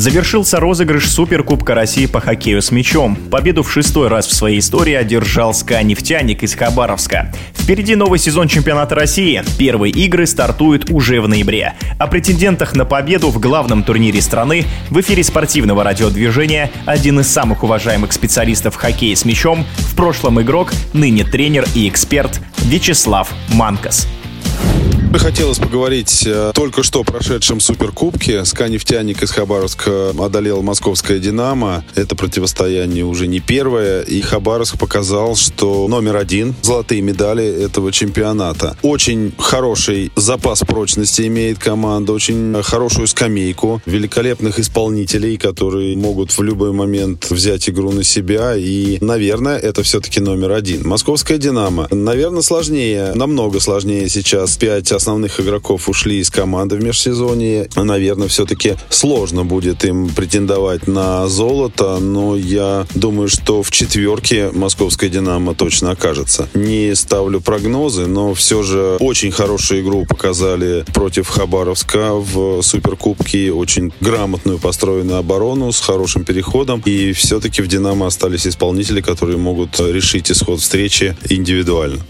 Завершился розыгрыш Суперкубка России по хоккею с мячом. Победу в шестой раз в своей истории одержал СКА «Нефтяник» из Хабаровска. Впереди новый сезон чемпионата России. Первые игры стартуют уже в ноябре. О претендентах на победу в главном турнире страны в эфире спортивного радиодвижения один из самых уважаемых специалистов в хоккее с мячом, в прошлом игрок, ныне тренер и эксперт Вячеслав Манкас. Хотелось поговорить о только что прошедшем Суперкубке. СКА «Нефтяник» из Хабаровска одолел московское «Динамо». Это противостояние уже не первое. И Хабаровск показал, что номер один золотые медали этого чемпионата. Очень хороший запас прочности имеет команда, очень хорошую скамейку, великолепных исполнителей, которые могут в любой момент взять игру на себя. И, наверное, это все-таки номер один. Московская «Динамо». Наверное, сложнее, намного сложнее сейчас пять основных игроков ушли из команды в межсезонье. Наверное, все-таки сложно будет им претендовать на золото, но я думаю, что в четверке московская «Динамо» точно окажется. Не ставлю прогнозы, но все же очень хорошую игру показали против Хабаровска в Суперкубке. Очень грамотную построенную оборону с хорошим переходом. И все-таки в «Динамо» остались исполнители, которые могут решить исход встречи индивидуально.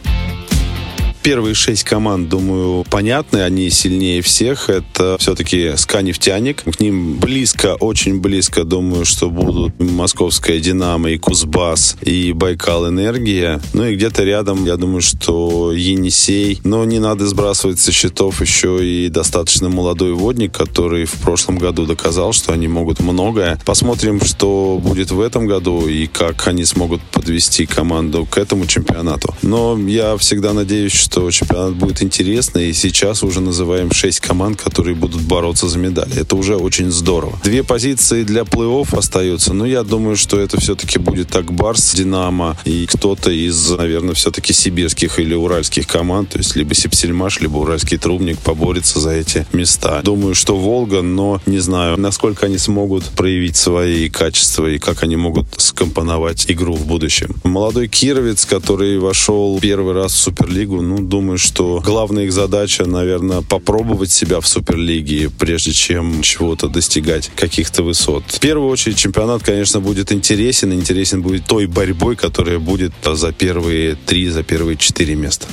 Первые шесть команд, думаю, понятны, они сильнее всех. Это все-таки СКА «Нефтяник». К ним близко, очень близко, думаю, что будут Московская «Динамо» и Кузбасс, и Байкал «Энергия». Ну и где-то рядом, я думаю, что Енисей. Но не надо сбрасывать со счетов еще и достаточно молодой водник, который в прошлом году доказал, что они могут многое. Посмотрим, что будет в этом году и как они смогут подвести команду к этому чемпионату. Но я всегда надеюсь, что чемпионат будет интересный. И сейчас уже называем шесть команд, которые будут бороться за медали. Это уже очень здорово. Две позиции для плей-офф остаются. Но я думаю, что это все-таки будет так Барс, Динамо и кто-то из, наверное, все-таки сибирских или уральских команд. То есть либо Сипсельмаш, либо Уральский Трубник поборется за эти места. Думаю, что Волга, но не знаю, насколько они смогут проявить свои качества и как они могут скомпоновать игру в будущем. Молодой Кировец, который вошел первый раз в Суперлигу, ну, думаю, что главная их задача, наверное, попробовать себя в Суперлиге, прежде чем чего-то достигать, каких-то высот. В первую очередь, чемпионат, конечно, будет интересен. Интересен будет той борьбой, которая будет за первые три, за первые четыре места.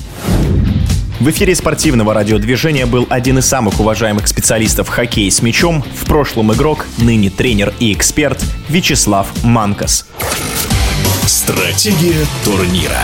В эфире спортивного радиодвижения был один из самых уважаемых специалистов в хоккее с мячом, в прошлом игрок, ныне тренер и эксперт Вячеслав Манкас. Стратегия турнира.